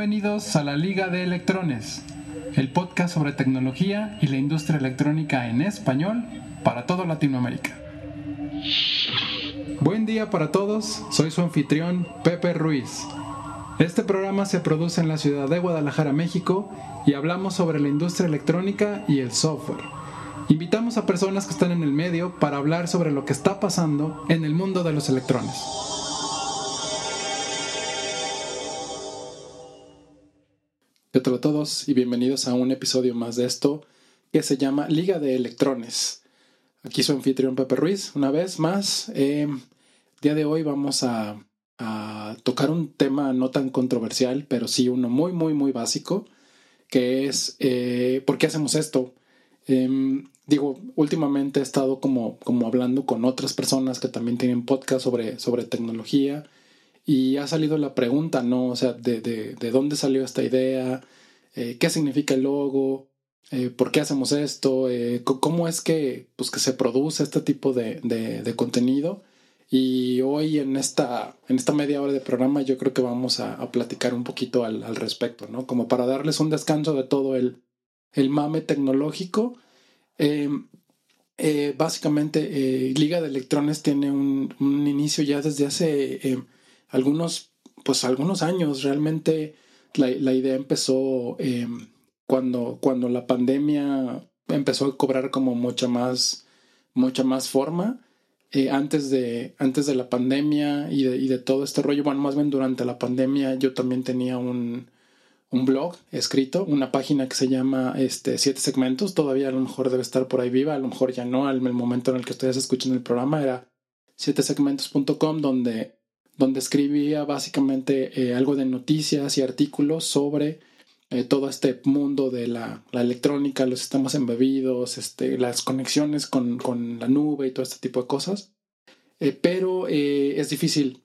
Bienvenidos a la Liga de Electrones, el podcast sobre tecnología y la industria electrónica en español para toda Latinoamérica. Buen día para todos, soy su anfitrión Pepe Ruiz. Este programa se produce en la ciudad de Guadalajara, México, y hablamos sobre la industria electrónica y el software. Invitamos a personas que están en el medio para hablar sobre lo que está pasando en el mundo de los electrones. ¿Qué tal a todos y bienvenidos a un episodio más de esto que se llama Liga de Electrones. Aquí su anfitrión Pepe Ruiz, una vez más. Eh, día de hoy vamos a, tocar un tema no tan controversial, pero sí uno muy, muy, muy básico, que es eh, ¿por qué hacemos esto? Em, digo, últimamente he estado como, como hablando con otras personas que también tienen podcast sobre, sobre tecnología y ha salido la pregunta, ¿no? O sea, de, de, de dónde salió esta idea, eh, qué significa el logo, eh, por qué hacemos esto, eh, cómo es que, pues, que se produce este tipo de, de, contenido. Y hoy en esta, en esta media hora de programa yo creo que vamos a, a platicar un poquito al, al, respecto, ¿no? Como para darles un descanso de todo el, el mame tecnológico. Em, básicamente, Liga de Electrones tiene un, un, inicio ya desde hace em, algunos, pues algunos años. Realmente la, idea empezó em, cuando, cuando la pandemia empezó a cobrar como mucha más, mucha más forma. Eh, antes, de, antes de la pandemia y de, todo este rollo, bueno, más bien durante la pandemia yo también tenía un, un blog escrito, una página que se llama este, Siete Segmentos, todavía a lo mejor debe estar por ahí viva, a lo mejor ya no, al momento en el que ustedes escuchan el programa era sietesegmentos.com donde donde escribía básicamente eh, algo de noticias y artículos sobre eh, todo este mundo de la, electrónica, los sistemas embebidos, este, las conexiones con, la nube y todo este tipo de cosas. Eh, pero es difícil,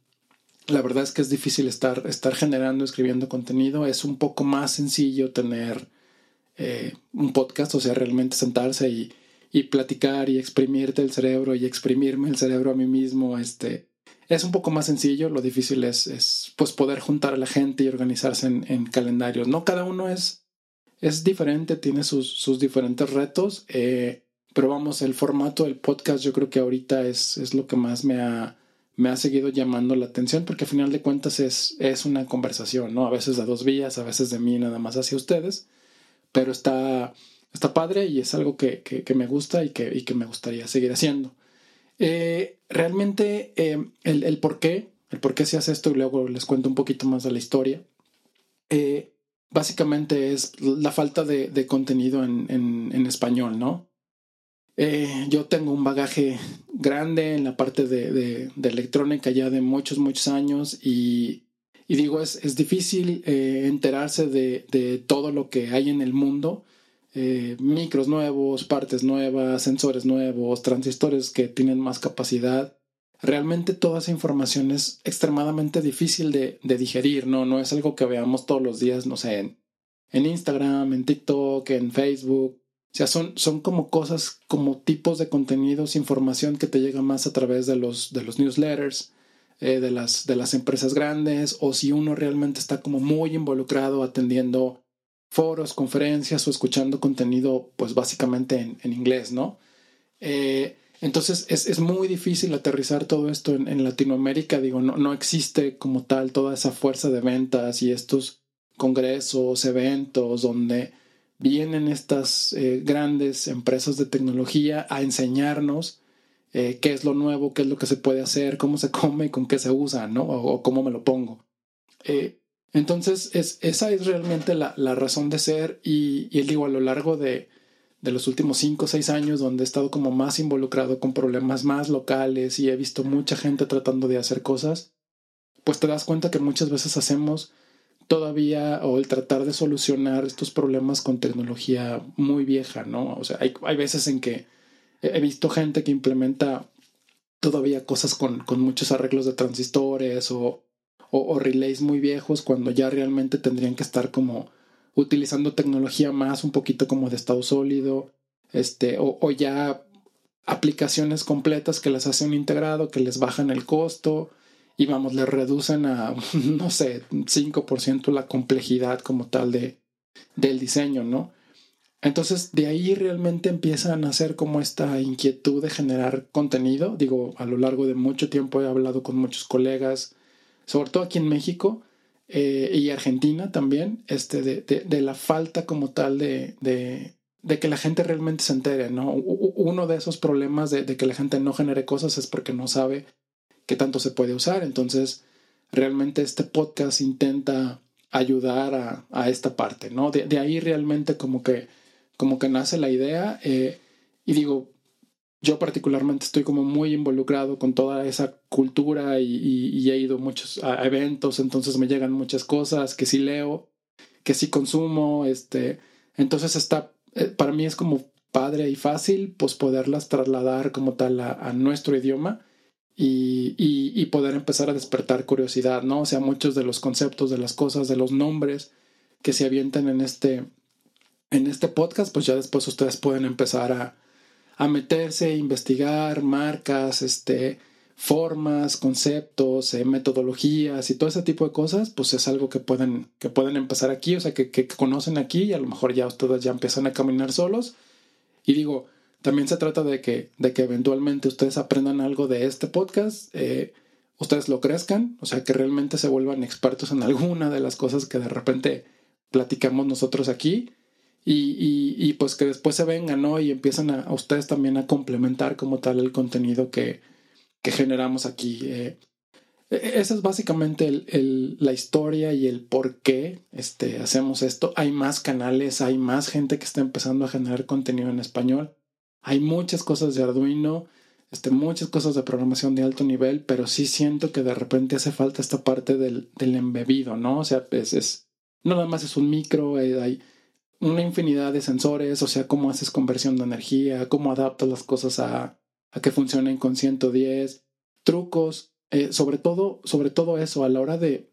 la verdad es que es difícil estar, estar generando, escribiendo contenido. Es un poco más sencillo tener un podcast, o sea, realmente sentarse y, y platicar y exprimirte el cerebro y exprimirme el cerebro a mí mismo, este, es un poco más sencillo, lo difícil es, es pues poder juntar a la gente y organizarse en, calendarios, ¿no? Cada uno es, es diferente, tiene sus, sus diferentes retos, eh, pero vamos, el formato del podcast yo creo que ahorita es, es lo que más me ha, me ha seguido llamando la atención porque al final de cuentas es, es una conversación, ¿no? A veces de dos vías, a veces de mí nada más hacia ustedes, pero está, está padre y es algo que, que, me gusta y que, y que me gustaría seguir haciendo. Eh, realmente eh, el, por qué, el por qué se hace esto y luego les cuento un poquito más de la historia, eh, básicamente es la falta de, contenido en, español, ¿no? yo tengo un bagaje grande en la parte de, electrónica ya de muchos, muchos años y, digo, es, es difícil enterarse de, todo lo que hay en el mundo eh, micros nuevos, partes nuevas, sensores nuevos, transistores que tienen más capacidad. Realmente toda esa información es extremadamente difícil de, digerir, ¿no? No es algo que veamos todos los días, no sé, en, Instagram, en TikTok, en Facebook. O sea, son, como cosas, como tipos de contenidos, información que te llega más a través de los, de los newsletters, eh, de, las, de las empresas grandes, o si uno realmente está como muy involucrado atendiendo foros, conferencias o escuchando contenido, pues básicamente en, inglés, ¿no? Eh, entonces es, muy difícil aterrizar todo esto en, Latinoamérica, digo, no, no, existe como tal toda esa fuerza de ventas y estos congresos, eventos donde vienen estas eh, grandes empresas de tecnología a enseñarnos eh, qué es lo nuevo, qué es lo que se puede hacer, cómo se come y con qué se usa, ¿no? O, cómo me lo pongo. Entonces, es, esa es realmente la, la razón de ser y, y, digo, a lo largo de, de los últimos cinco o seis años donde he estado como más involucrado con problemas más locales y he visto mucha gente tratando de hacer cosas, pues te das cuenta que muchas veces hacemos todavía o el tratar de solucionar estos problemas con tecnología muy vieja, ¿no? O sea, hay, hay veces en que he visto gente que implementa todavía cosas con, con muchos arreglos de transistores o, o, relays muy viejos cuando ya realmente tendrían que estar como utilizando tecnología más un poquito como de estado sólido, este, o, ya aplicaciones completas que las hacen integrado, que les bajan el costo y vamos, le reducen a, no sé, 5% la complejidad como tal de, del diseño, ¿no? Entonces, de ahí realmente empiezan a nacer como esta inquietud de generar contenido. Digo, a lo largo de mucho tiempo he hablado con muchos colegas, sobre todo aquí en México eh, y Argentina también, este, de, de, la falta como tal de, de, de, que la gente realmente se entere, ¿no? Uno de esos problemas de, que la gente no genere cosas es porque no sabe qué tanto se puede usar. Entonces, realmente este podcast intenta ayudar a, a esta parte, ¿no? De, ahí realmente como que como que nace la idea eh, y digo, yo particularmente estoy como muy involucrado con toda esa cultura y, he ido muchos a eventos, entonces me llegan muchas cosas que sí leo, que sí consumo, este, entonces está, eh, para mí es como padre y fácil pues poderlas trasladar como tal a, nuestro idioma y, poder empezar a despertar curiosidad, ¿no? O sea, muchos de los conceptos, de las cosas, de los nombres que se avientan en este, en este podcast, pues ya después ustedes pueden empezar a, a meterse, investigar marcas, este, formas, conceptos, eh, metodologías y todo ese tipo de cosas, pues es algo que pueden, que pueden empezar aquí, o sea, que, que, conocen aquí y a lo mejor ya ustedes ya empiezan a caminar solos. Y digo, también se trata de que, de que eventualmente ustedes aprendan algo de este podcast, eh, ustedes lo crezcan, o sea, que realmente se vuelvan expertos en alguna de las cosas que de repente platicamos nosotros aquí y, y, pues que después se vengan, ¿no? Y empiezan a, ustedes también a complementar como tal el contenido que, que generamos aquí. Eh, e, e, esa es básicamente el, el, la historia y el por qué este, hacemos esto. Hay más canales, hay más gente que está empezando a generar contenido en español. Hay muchas cosas de Arduino, este, muchas cosas de programación de alto nivel, pero sí siento que de repente hace falta esta parte del, del embebido, ¿no? O sea, es, es, no nada más es un micro, eh, hay una infinidad de sensores, o sea, cómo haces conversión de energía, cómo adaptas las cosas a, a que funcionen con 110, trucos, eh, sobre, todo, sobre todo eso, a la hora de,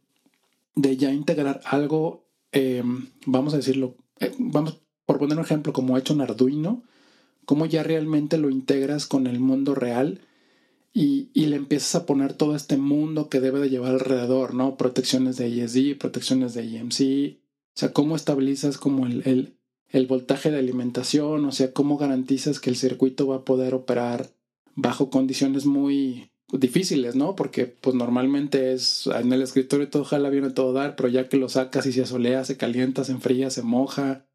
de ya integrar algo, em, vamos a decirlo, eh, vamos por poner un ejemplo, como ha hecho un Arduino, cómo ya realmente lo integras con el mundo real y, y, le empiezas a poner todo este mundo que debe de llevar alrededor, ¿no? Protecciones de ESD, protecciones de EMC, o sea, cómo estabilizas como el, el, voltaje de alimentación, o sea, cómo garantizas que el circuito va a poder operar bajo condiciones muy difíciles, ¿no? Porque pues normalmente es en el escritorio todo jala viene todo dar, pero ya que lo sacas y se asolea, se calienta, se enfría, se moja,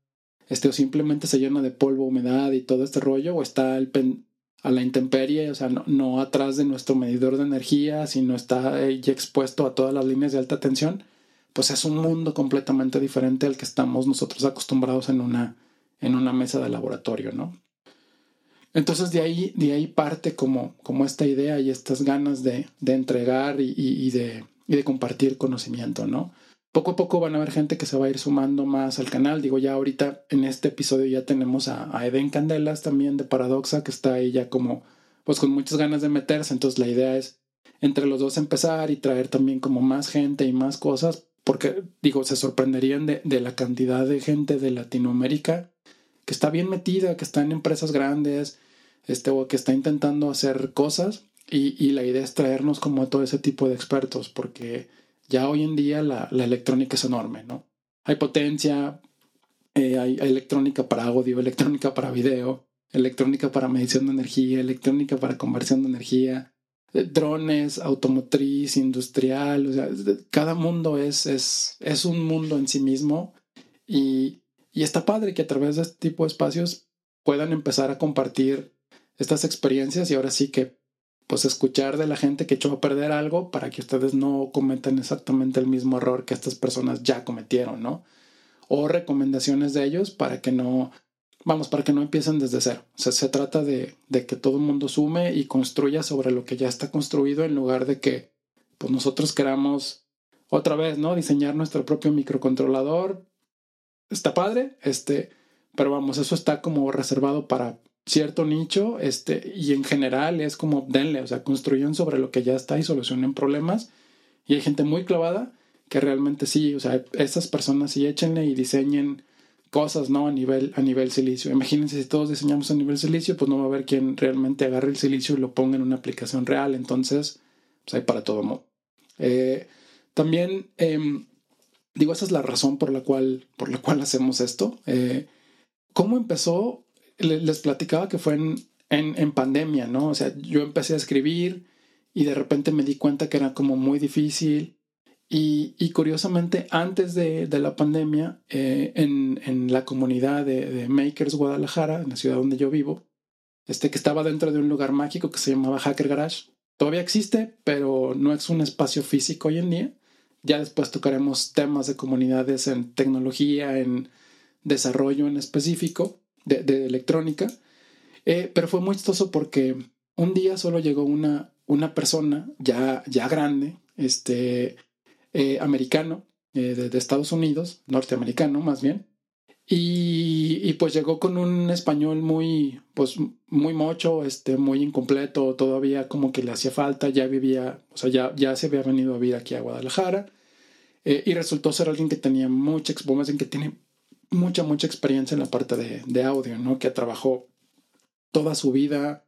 este o simplemente se llena de polvo, humedad y todo este rollo, o está a la intemperie, o sea, no, no atrás de nuestro medidor de energía, sino está ya expuesto a todas las líneas de alta tensión pues es un mundo completamente diferente al que estamos nosotros acostumbrados en una, en una mesa de laboratorio, ¿no? Entonces de ahí, de ahí parte como, como esta idea y estas ganas de, de entregar y, y, de, y de compartir conocimiento, ¿no? Poco a poco van a haber gente que se va a ir sumando más al canal. Digo, ya ahorita en este episodio ya tenemos a, a Eden Candelas también de Paradoxa, que está ahí ya como, pues con muchas ganas de meterse. Entonces la idea es entre los dos empezar y traer también como más gente y más cosas porque digo, se sorprenderían de, de, la cantidad de gente de Latinoamérica que está bien metida, que está en empresas grandes, este, o que está intentando hacer cosas. Y, la idea es traernos como a todo ese tipo de expertos, porque ya hoy en día la, la electrónica es enorme, ¿no? Hay potencia, eh, hay electrónica para audio, electrónica para video, electrónica para medición de energía, electrónica para conversión de energía, drones, automotriz, industrial, o sea, cada mundo es, es, es un mundo en sí mismo y, y está padre que a través de este tipo de espacios puedan empezar a compartir estas experiencias y ahora sí que pues escuchar de la gente que echó a perder algo para que ustedes no cometan exactamente el mismo error que estas personas ya cometieron, ¿no? O recomendaciones de ellos para que no vamos, para que no empiecen desde cero. O sea, se trata de, de que todo el mundo sume y construya sobre lo que ya está construido en lugar de que pues nosotros queramos otra vez, ¿no? Diseñar nuestro propio microcontrolador. Está padre, este, pero vamos, eso está como reservado para cierto nicho, este, y en general es como denle, o sea, construyan sobre lo que ya está y solucionen problemas. Y hay gente muy clavada que realmente sí, o sea, esas personas sí échenle y diseñen cosas, ¿no? A nivel, a nivel silicio. Imagínense si todos diseñamos a nivel silicio, pues no va a haber quien realmente agarre el silicio y lo ponga en una aplicación real. Entonces, pues hay para todo modo. Eh, también, em, digo, esa es la razón por la cual, por la cual hacemos esto. Eh, ¿Cómo empezó? Les platicaba que fue en, en, pandemia, ¿no? O sea, yo empecé a escribir y de repente me di cuenta que era como muy difícil. Y, y curiosamente, antes de, de la pandemia, eh, en, en, la comunidad de, de, Makers Guadalajara, en la ciudad donde yo vivo, este que estaba dentro de un lugar mágico que se llamaba Hacker Garage, todavía existe, pero no es un espacio físico hoy en día. Ya después tocaremos temas de comunidades en tecnología, en desarrollo en específico de, de electrónica. Eh, pero fue muy chistoso porque un día solo llegó una, una persona ya, ya grande, este, eh, americano, eh, de, Estados Unidos, norteamericano más bien, y, y, pues llegó con un español muy, pues muy mocho, este, muy incompleto, todavía como que le hacía falta, ya vivía, o sea, ya, ya se había venido a vivir aquí a Guadalajara, y resultó ser alguien que tenía mucha, alguien que tiene mucha, mucha experiencia en la parte de, de audio, ¿no? Que trabajó toda su vida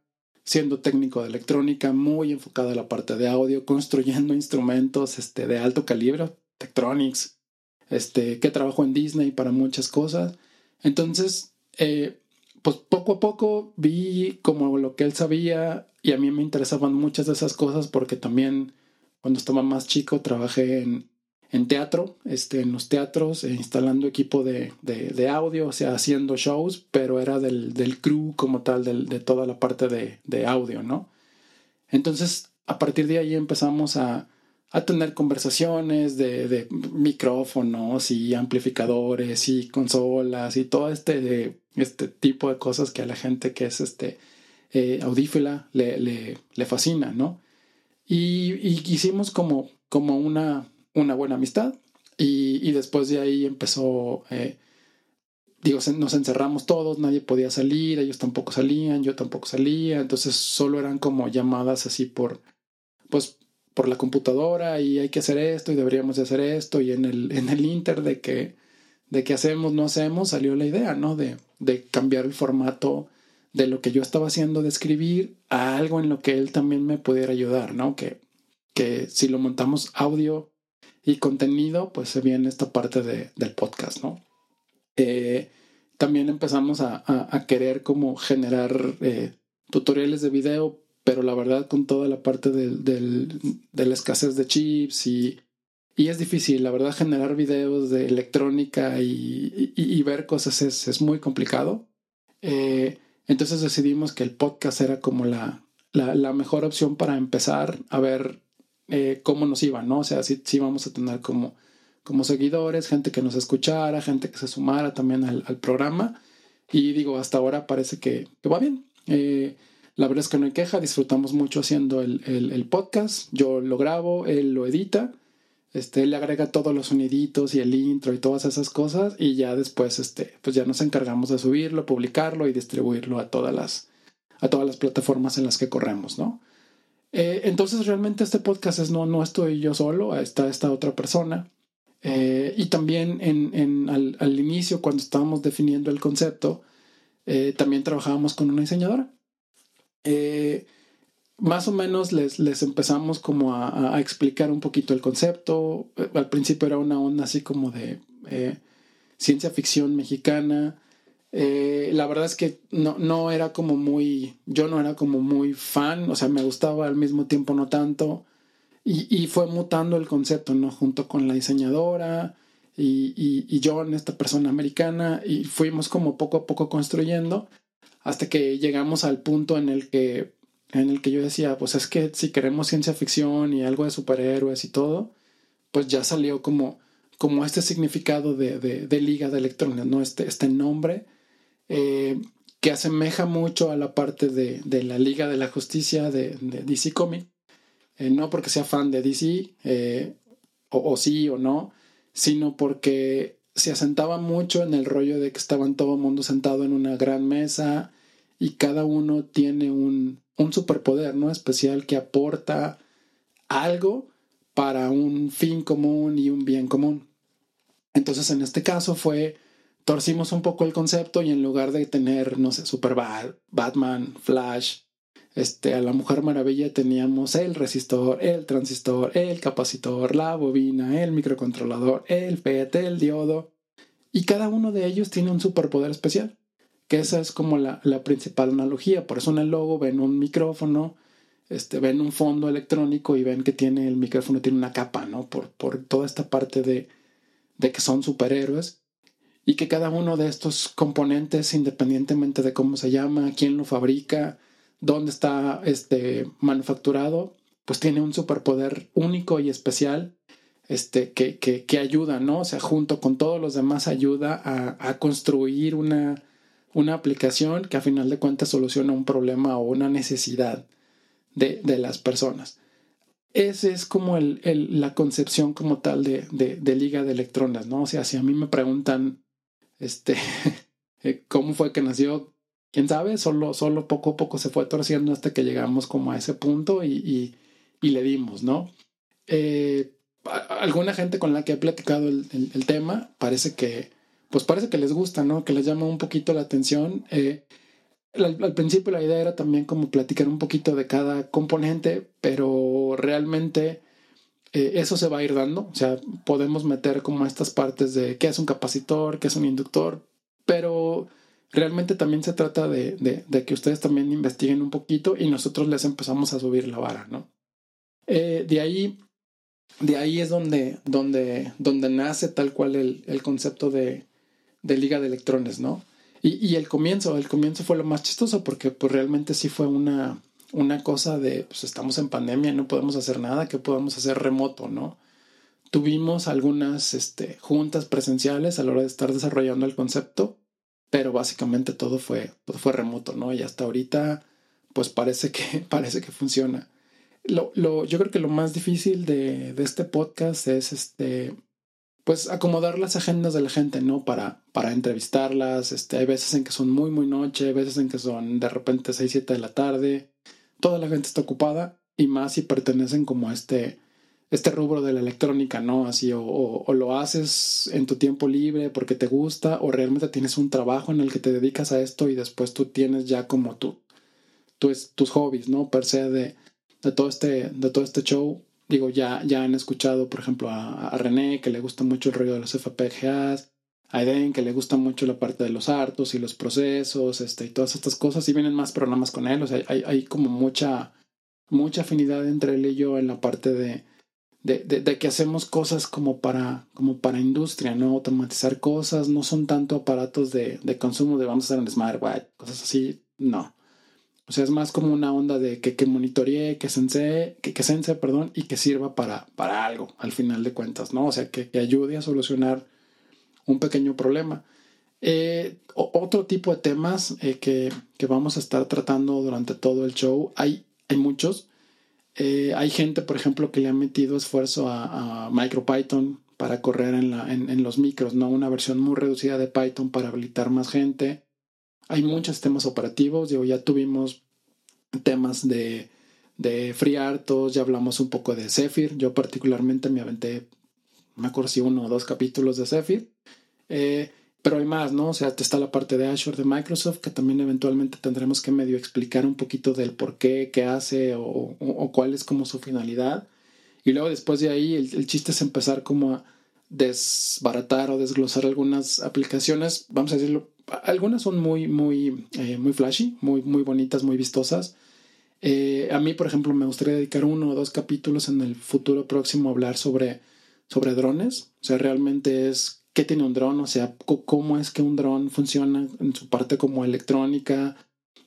siendo técnico de electrónica, muy enfocado en la parte de audio, construyendo instrumentos este, de alto calibre, Tektronix, este, que trabajó en Disney para muchas cosas. Entonces, eh, pues poco a poco vi como lo que él sabía y a mí me interesaban muchas de esas cosas porque también cuando estaba más chico trabajé en, en teatro, este, en los teatros, eh, instalando equipo de, de, audio, o sea, haciendo shows, pero era del, del crew como tal, de toda la parte de, de, audio, ¿no? Entonces, a partir de ahí empezamos a, a tener conversaciones de, micrófonos y amplificadores y consolas y todo este, este tipo de cosas que a la gente que es este, eh, audífila le, le, le, fascina, ¿no? Y, y hicimos como, como una, una buena amistad y, después de ahí empezó, eh, digo, nos encerramos todos, nadie podía salir, ellos tampoco salían, yo tampoco salía, entonces solo eran como llamadas así por, pues, por la computadora y hay que hacer esto y deberíamos de hacer esto y en el, en el inter de que, de que hacemos, no hacemos, salió la idea, ¿no? De, de cambiar el formato de lo que yo estaba haciendo de escribir a algo en lo que él también me pudiera ayudar, ¿no? Que, que si lo montamos audio y contenido, pues se viene esta parte de, del podcast, ¿no? Eh, también empezamos a, a, querer como generar eh, tutoriales de video, pero la verdad con toda la parte del, de la escasez de chips y, y, es difícil, la verdad generar videos de electrónica y, y, ver cosas es, es muy complicado. Eh, entonces decidimos que el podcast era como la, la mejor opción para empezar a ver eh, cómo nos iba, ¿no? O sea, sí, sí vamos a tener como, como seguidores, gente que nos escuchara, gente que se sumara también al, al programa. Y digo, hasta ahora parece que, que va bien. Eh, la verdad es que no hay queja, disfrutamos mucho haciendo el, el, el, podcast. Yo lo grabo, él lo edita, este, él le agrega todos los soniditos y el intro y todas esas cosas. Y ya después, este, pues ya nos encargamos de subirlo, publicarlo y distribuirlo a todas las, a todas las plataformas en las que corremos, ¿no? Eh, entonces realmente este podcast es no, no estoy yo solo, está esta otra persona. Eh, y también en, en, al, al, inicio, cuando estábamos definiendo el concepto, eh, también trabajábamos con una diseñadora. más o menos les, les empezamos como a, a, explicar un poquito el concepto. Al principio era una onda así como de ciencia ficción mexicana. Eh, la verdad es que no, no era como muy, yo no era como muy fan, o sea, me gustaba al mismo tiempo no tanto. Y, y fue mutando el concepto, ¿no? Junto con la diseñadora y, y, y John, esta persona americana, y fuimos como poco a poco construyendo hasta que llegamos al punto en el que, en el que yo decía, pues es que si queremos ciencia ficción y algo de superhéroes y todo, pues ya salió como, como este significado de, de, de Liga de Electrones, ¿no? Este, este nombre eh, que asemeja mucho a la parte de, de, la Liga de la Justicia de, DC Comics. Eh, no porque sea fan de DC, eh, o, o, sí o no, sino porque se asentaba mucho en el rollo de que estaban todo el mundo sentado en una gran mesa y cada uno tiene un, un superpoder ¿no? especial que aporta algo para un fin común y un bien común. Entonces en este caso fue torcimos un poco el concepto y en lugar de tener, no sé, Superbad, Batman, Flash, este, a la Mujer Maravilla teníamos el resistor, el transistor, el capacitor, la bobina, el microcontrolador, el FET, el diodo, y cada uno de ellos tiene un superpoder especial, que esa es como la, la principal analogía. Por eso en el logo ven un micrófono, este, ven un fondo electrónico y ven que tiene el micrófono, tiene una capa, ¿no? Por, por toda esta parte de, de que son superhéroes y que cada uno de estos componentes, independientemente de cómo se llama, quién lo fabrica, dónde está este, manufacturado, pues tiene un superpoder único y especial este, que, que, que, ayuda, ¿no? O sea, junto con todos los demás ayuda a, a, construir una, una aplicación que a final de cuentas soluciona un problema o una necesidad de, de las personas. Esa es como el, el, la concepción como tal de, de, de, liga de electrones, ¿no? O sea, si a mí me preguntan, este, cómo fue que nació, quién sabe, solo, solo poco a poco se fue torciendo hasta que llegamos como a ese punto y, y, le dimos, ¿no? Eh, alguna gente con la que he platicado el, el, el, tema parece que, pues parece que les gusta, ¿no? Que les llama un poquito la atención. Eh, al, al, principio la idea era también como platicar un poquito de cada componente, pero realmente eh, eso se va a ir dando. O sea, podemos meter como estas partes de qué es un capacitor, qué es un inductor, pero realmente también se trata de, de, que ustedes también investiguen un poquito y nosotros les empezamos a subir la vara, ¿no? Eh, de ahí, de ahí es donde, donde, donde nace tal cual el, el concepto de, de, liga de electrones, ¿no? Y, y, el comienzo, el comienzo fue lo más chistoso porque pues realmente sí fue una, una cosa de, pues estamos en pandemia, no podemos hacer nada, que podemos hacer remoto, ¿no? Tuvimos algunas este, juntas presenciales a la hora de estar desarrollando el concepto pero básicamente todo fue, fue remoto, ¿no? Y hasta ahorita, pues parece que, parece que funciona. Lo, lo, yo creo que lo más difícil de, de este podcast es este, pues acomodar las agendas de la gente, ¿no? Para, para entrevistarlas. Este, hay veces en que son muy, muy noche, hay veces en que son de repente 6, 7 de la tarde. Toda la gente está ocupada y más si pertenecen como a este, este rubro de la electrónica, ¿no? Así, o, lo haces en tu tiempo libre porque te gusta, o realmente tienes un trabajo en el que te dedicas a esto y después tú tienes ya como tu, tu tus hobbies, ¿no? Per se de, de, todo este, de todo este show. Digo, ya, ya han escuchado, por ejemplo, a, a René, que le gusta mucho el rollo de los FPGAs, a Eden, que le gusta mucho la parte de los hartos y los procesos, este, y todas estas cosas, y vienen más programas con él, o sea, hay, como mucha, mucha afinidad entre él y yo en la parte de, de, que hacemos cosas como para, como para industria, ¿no? Automatizar cosas, no son tanto aparatos de, de consumo de vamos a hacer un smartwatch, cosas así, no. O sea, es más como una onda de que, que monitoree, que sense, que, que sense, perdón, y que sirva para, para algo, al final de cuentas, ¿no? O sea, que, que ayude a solucionar un pequeño problema. Eh, otro tipo de temas eh, que, que vamos a estar tratando durante todo el show, hay, hay muchos, eh, hay gente, por ejemplo, que le ha metido esfuerzo a, a MicroPython para correr en, la, en, los micros, ¿no? Una versión muy reducida de Python para habilitar más gente. Hay muchos sistemas operativos, digo, ya tuvimos temas de, de FreeRTOS, ya hablamos un poco de Zephyr. Yo particularmente me aventé, me acuerdo si uno o dos capítulos de Zephyr. Eh, pero hay más, ¿no? O sea, está la parte de Azure de Microsoft, que también eventualmente tendremos que medio explicar un poquito del por qué, qué hace o, cuál es como su finalidad. Y luego después de ahí el, el, chiste es empezar como a desbaratar o desglosar algunas aplicaciones, vamos a decirlo, algunas son muy, muy, eh, muy flashy, muy, muy bonitas, muy vistosas. Eh, a mí, por ejemplo, me gustaría dedicar uno o dos capítulos en el futuro próximo a hablar sobre, sobre drones. O sea, realmente es qué tiene un dron, o sea, cómo es que un dron funciona en su parte como electrónica,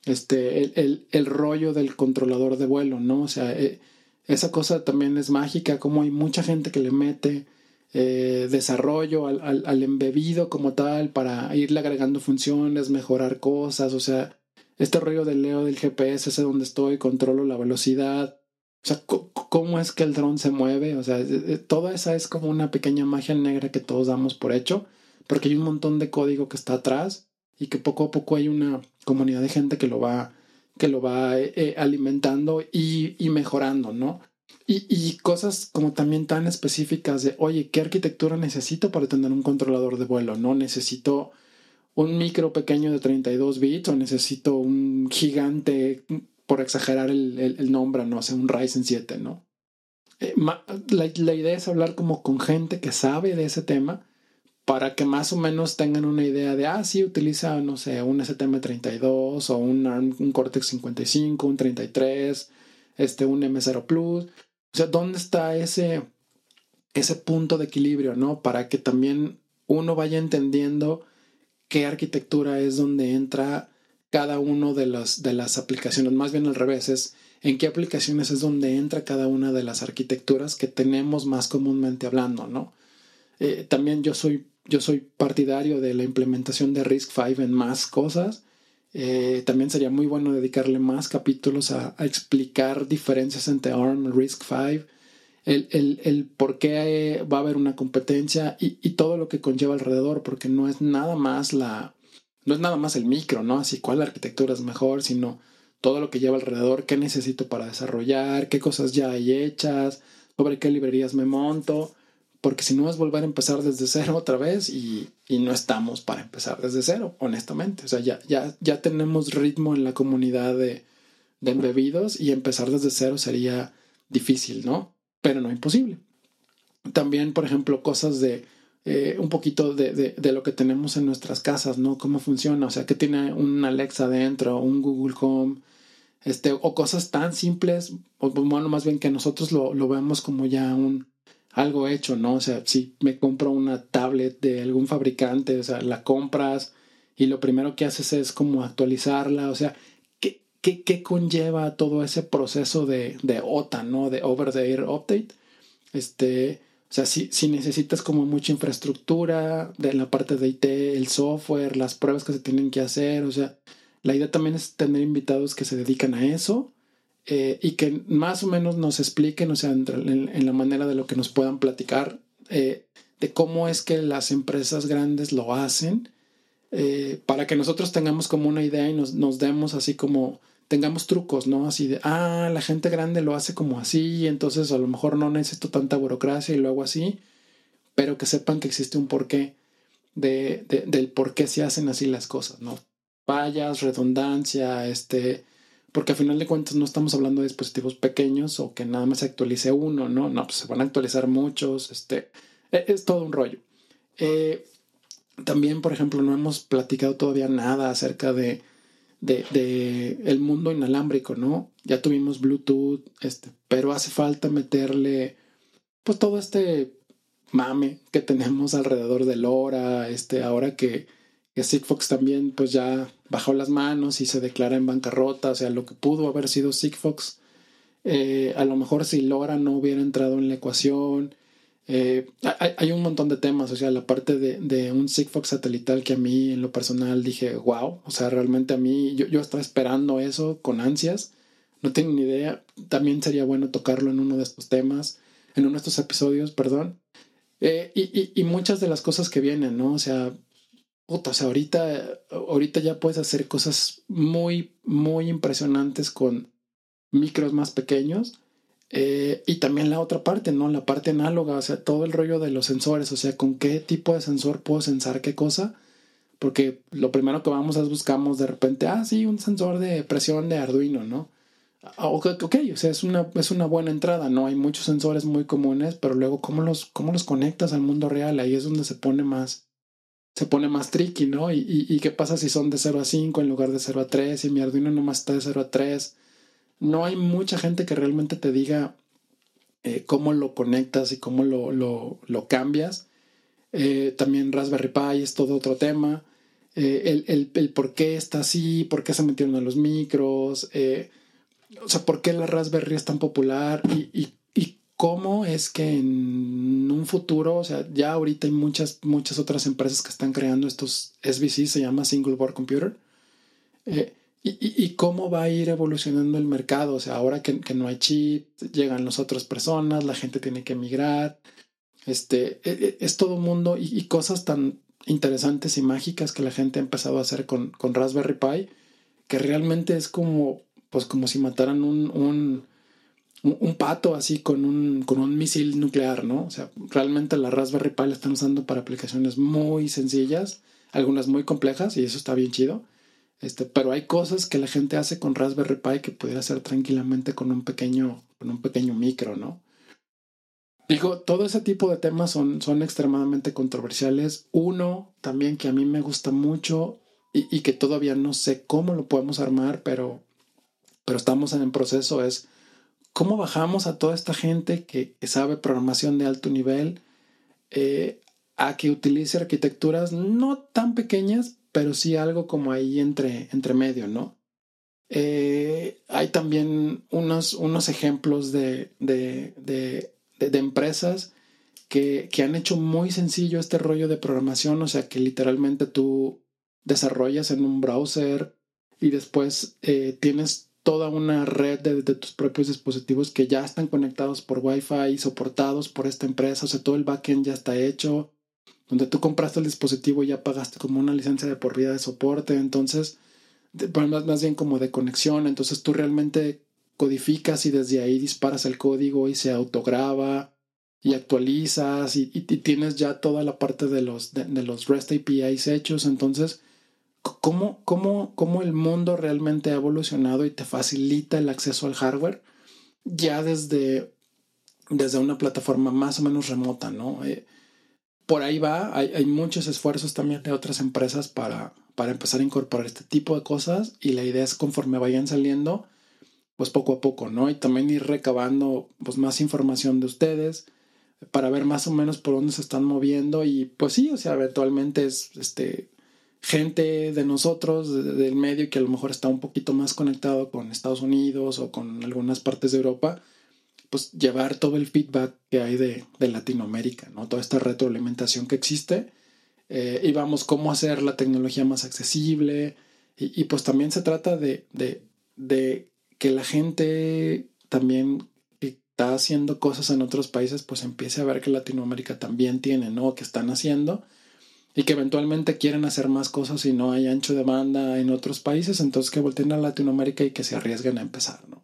este, el, el, el rollo del controlador de vuelo, ¿no? O sea, eh, esa cosa también es mágica, como hay mucha gente que le mete eh, desarrollo al, al, al, embebido como tal para irle agregando funciones, mejorar cosas, o sea, este rollo del leo del GPS, ese donde estoy, controlo la velocidad, o sea, cómo es que el dron se mueve. O sea, eh, eh, toda esa es como una pequeña magia negra que todos damos por hecho, porque hay un montón de código que está atrás y que poco a poco hay una comunidad de gente que lo va, que lo va eh, alimentando y, y, mejorando, ¿no? Y, y, cosas como también tan específicas de, oye, ¿qué arquitectura necesito para tener un controlador de vuelo? No necesito un micro pequeño de 32 bits o necesito un gigante por exagerar el, nombre, no sé, un Ryzen 7, ¿no? Eh, la, la, idea es hablar como con gente que sabe de ese tema para que más o menos tengan una idea de, ah, sí, utiliza, no sé, un STM32 o un, un Cortex 55, un 33, este, un M0 Plus. O sea, ¿dónde está ese, ese punto de equilibrio, ¿no? Para que también uno vaya entendiendo qué arquitectura es donde entra cada uno de las, de las aplicaciones. Más bien al revés, es en qué aplicaciones es donde entra cada una de las arquitecturas que tenemos más comúnmente hablando, ¿no? Eh, también yo soy, yo soy partidario de la implementación de RISC-V en más cosas. Eh, también sería muy bueno dedicarle más capítulos a, explicar diferencias entre ARM y RISC-V, el, el, el, por qué va a haber una competencia y, y, todo lo que conlleva alrededor, porque no es nada más la, no es nada más el micro, ¿no? Así cuál arquitectura es mejor, sino todo lo que lleva alrededor, qué necesito para desarrollar, qué cosas ya hay hechas, sobre qué librerías me monto, porque si no es volver a empezar desde cero otra vez y, y no estamos para empezar desde cero, honestamente. O sea, ya, ya, ya tenemos ritmo en la comunidad de, de embebidos y empezar desde cero sería difícil, ¿no? pero no imposible. También, por ejemplo, cosas de eh, un poquito de, de, lo que tenemos en nuestras casas, ¿no? Cómo funciona, o sea, que tiene un Alexa dentro, un Google Home, este, o cosas tan simples, o bueno, más bien que nosotros lo, lo vemos como ya un algo hecho, ¿no? O sea, si me compro una tablet de algún fabricante, o sea, la compras y lo primero que haces es como actualizarla, o sea, ¿Qué, conlleva todo ese proceso de, de OTA, ¿no? De Over the Air Update. Este, sea, si, si necesitas como mucha infraestructura de la parte de IT, el software, las pruebas que se tienen que hacer, o sea, la idea también es tener invitados que se dedican a eso eh, y que más o menos nos expliquen, o sea, en, la manera de lo que nos puedan platicar, eh, de cómo es que las empresas grandes lo hacen, eh, para que nosotros tengamos como una idea y nos, nos demos así como tengamos trucos, ¿no? Así de, ah, la gente grande lo hace como así, entonces a lo mejor no necesito tanta burocracia y lo hago así, pero que sepan que existe un porqué de, del por qué se hacen así las cosas, ¿no? Fallas, redundancia, este, porque a final de cuentas no estamos hablando de dispositivos pequeños o que nada más se actualice uno, ¿no? No, pues se van a actualizar muchos, este, e, es todo un rollo. Eh, también, por ejemplo, no hemos platicado todavía nada acerca de de, el mundo inalámbrico, ¿no? Ya tuvimos Bluetooth, este, pero hace falta meterle pues todo este mame que tenemos alrededor de LoRa, este, ahora que, que Sigfox también pues ya bajó las manos y se declara en bancarrota, o sea, lo que pudo haber sido Sigfox, eh, a lo mejor si LoRa no hubiera entrado en la ecuación, eh, hay, un montón de temas, o sea, la parte de, un Sigfox satelital que a mí en lo personal dije, wow, o sea, realmente a mí yo, yo estaba esperando eso con ansias, no tengo ni idea, también sería bueno tocarlo en uno de estos temas, en uno de estos episodios, perdón, eh, y, y, muchas de las cosas que vienen, ¿no? O sea, puta, o sea, ahorita, ahorita ya puedes hacer cosas muy, muy impresionantes con micros más pequeños eh, y también la otra parte, ¿no? La parte análoga, o sea, todo el rollo de los sensores, o sea, con qué tipo de sensor puedo sensar qué cosa. Porque lo primero que vamos es buscamos de repente, ah, sí, un sensor de presión de Arduino, ¿no? Ah, ok, okay o sea, es una, es una buena entrada, ¿no? Hay muchos sensores muy comunes, pero luego, ¿cómo los, cómo los conectas al mundo real? Ahí es donde se pone más, se pone más tricky, ¿no? Y, y, qué pasa si son de 0 a 5 en lugar de 0 a 3 y mi Arduino nomás está de 0 a 3 no hay mucha gente que realmente te diga eh, cómo lo conectas y cómo lo, lo, cambias. Eh, también Raspberry Pi es todo otro tema. Eh, el, el, por qué está así, por qué se metieron a los micros, o sea, por qué la Raspberry es tan popular y, y, y, cómo es que en un futuro, o sea, ya ahorita hay muchas, muchas otras empresas que están creando estos SBC, se llama Single Board Computer y, cómo va a ir evolucionando el mercado. O sea, ahora que, no hay chip, llegan las otras personas, la gente tiene que emigrar. Este, e, e, es todo un mundo y, cosas tan interesantes y mágicas que la gente ha empezado a hacer con, con Raspberry Pi, que realmente es como, pues como si mataran un, un, un pato así con un, con un misil nuclear, ¿no? O sea, realmente la Raspberry Pi la están usando para aplicaciones muy sencillas, algunas muy complejas, y eso está bien chido Este, pero hay cosas que la gente hace con Raspberry Pi que pudiera hacer tranquilamente con un pequeño, con un pequeño micro, ¿no? Digo, todo ese tipo de temas son, son extremadamente controversiales. Uno también que a mí me gusta mucho y, que todavía no sé cómo lo podemos armar, pero, pero estamos en el proceso es cómo bajamos a toda esta gente que, que sabe programación de alto nivel eh, a que utilice arquitecturas no tan pequeñas, pero sí algo como ahí entre, entre medio, ¿no? Eh, hay también unos, unos ejemplos de, de, de, empresas que, que, han hecho muy sencillo este rollo de programación, o sea que literalmente tú desarrollas en un browser y después eh, tienes toda una red de, de, tus propios dispositivos que ya están conectados por Wi-Fi y soportados por esta empresa, o sea, todo el backend ya está hecho donde tú compraste el dispositivo y ya pagaste como una licencia de por vida de soporte, entonces, más, más bien como de conexión, entonces tú realmente codificas y desde ahí disparas el código y se autograba y actualizas y, y, tienes ya toda la parte de los, de, de, los REST APIs hechos, entonces, ¿cómo, cómo, ¿cómo el mundo realmente ha evolucionado y te facilita el acceso al hardware ya desde, desde una plataforma más o menos remota, ¿no? Eh, por ahí va, hay, hay, muchos esfuerzos también de otras empresas para, para empezar a incorporar este tipo de cosas y la idea es conforme vayan saliendo, pues poco a poco, ¿no? Y también ir recabando pues más información de ustedes para ver más o menos por dónde se están moviendo y pues sí, o sea, eventualmente es este gente de nosotros, de, del medio que a lo mejor está un poquito más conectado con Estados Unidos o con algunas partes de Europa, pues llevar todo el feedback que hay de, de Latinoamérica, ¿no? Toda esta retroalimentación que existe eh, y vamos cómo hacer la tecnología más accesible y, y pues también se trata de, de, de, que la gente también está haciendo cosas en otros países pues empiece a ver que Latinoamérica también tiene, ¿no? Que están haciendo y que eventualmente quieren hacer más cosas y no hay ancho de banda en otros países, entonces que volteen a Latinoamérica y que se arriesguen a empezar, ¿no?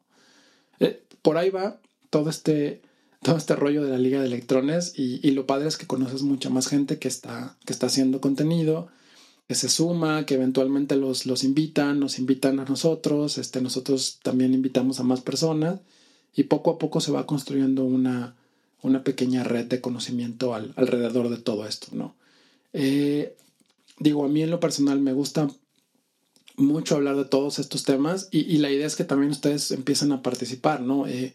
Eh, por ahí va, todo este, todo este rollo de la Liga de Electrones y, y, lo padre es que conoces mucha más gente que está, que está haciendo contenido, que se suma, que eventualmente los, los invitan, nos invitan a nosotros, este, nosotros también invitamos a más personas y poco a poco se va construyendo una, una pequeña red de conocimiento al, alrededor de todo esto, ¿no? Eh, digo, a mí en lo personal me gusta mucho hablar de todos estos temas y, y, la idea es que también ustedes empiecen a participar, ¿no? Eh,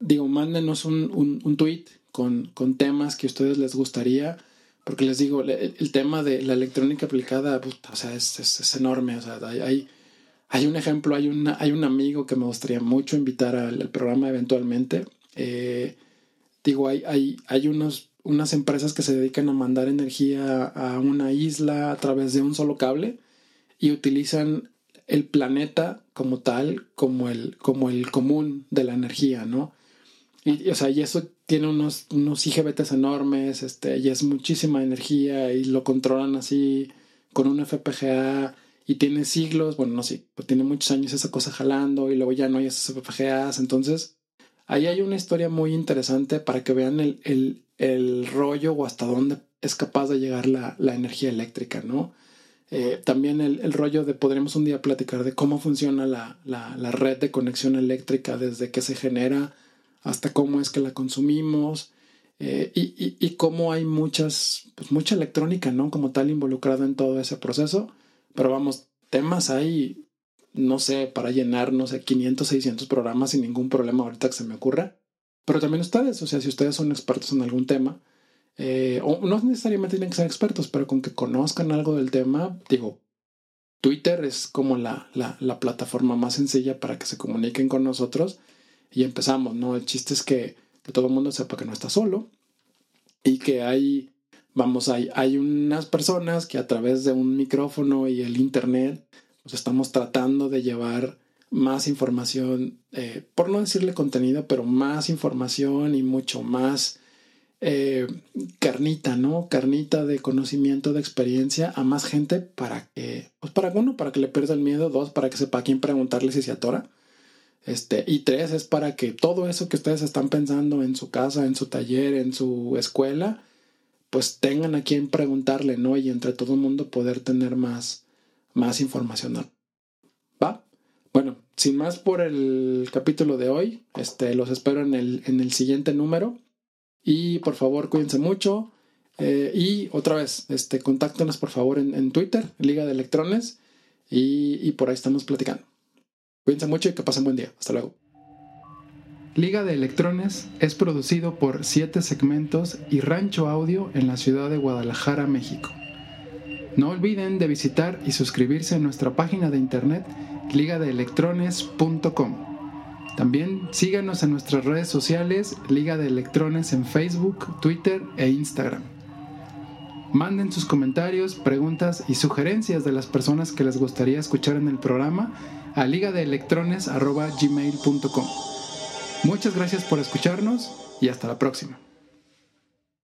digo, mándenos un, un, un tweet con, con, temas que a ustedes les gustaría, porque les digo, el, tema de la electrónica aplicada, puta, o sea, es, es, enorme, o sea, hay, hay, hay, un ejemplo, hay, una, hay un amigo que me gustaría mucho invitar al, al programa eventualmente. Eh, digo, hay, hay, hay unos, unas empresas que se dedican a mandar energía a una isla a través de un solo cable y utilizan el planeta como tal, como el, como el común de la energía, ¿no? Y, o sea, y eso tiene unos, unos IGBTs enormes, este, y es muchísima energía y lo controlan así con un FPGA y tiene siglos, bueno, no sé, pues tiene muchos años esa cosa jalando y luego ya no hay esos FPGAs. Entonces, ahí hay una historia muy interesante para que vean el, el, el rollo o hasta dónde es capaz de llegar la, la energía eléctrica, ¿no? Eh, también el, el, rollo de podremos un día platicar de cómo funciona la, la, la red de conexión eléctrica desde que se genera hasta cómo es que la consumimos eh, y, y, cómo hay muchas, pues mucha electrónica, ¿no? Como tal involucrada en todo ese proceso. Pero vamos, temas hay, no sé, para llenar, no sé, 500, 600 programas sin ningún problema ahorita que se me ocurra. Pero también ustedes, o sea, si ustedes son expertos en algún tema, eh, o no necesariamente tienen que ser expertos, pero con que conozcan algo del tema, digo, Twitter es como la, la, la plataforma más sencilla para que se comuniquen con nosotros y empezamos, ¿no? El chiste es que, que todo el mundo sepa que no está solo y que hay, vamos, hay, hay unas personas que a través de un micrófono y el internet, pues estamos tratando de llevar más información, eh, por no decirle contenido, pero más información y mucho más eh, carnita, ¿no? Carnita de conocimiento, de experiencia a más gente para que, pues para uno, para que le pierda el miedo, dos, para que sepa a quién preguntarle si se atora este, y tres es para que todo eso que ustedes están pensando en su casa, en su taller, en su escuela, pues tengan a quien preguntarle, ¿no? Y entre todo el mundo poder tener más, más información ¿Va? Bueno, sin más por el capítulo de hoy, este, los espero en el, en el siguiente número. Y por favor, cuídense mucho. Eh, y otra vez, este, contáctenos por favor en, Twitter, Liga de Electrones, y por ahí estamos platicando. Cuídense mucho y que pasen buen día. Hasta luego. Liga de Electrones es producido por Siete Segmentos y Rancho Audio en la ciudad de Guadalajara, México. No olviden de visitar y suscribirse a nuestra página de internet ligadeelectrones.com. También síganos en nuestras redes sociales Liga de Electrones en Facebook, Twitter e Instagram. Manden sus comentarios, preguntas y sugerencias de las personas que les gustaría escuchar en el programa a ligadeelectrones.gmail.com. Muchas gracias por escucharnos y hasta la próxima.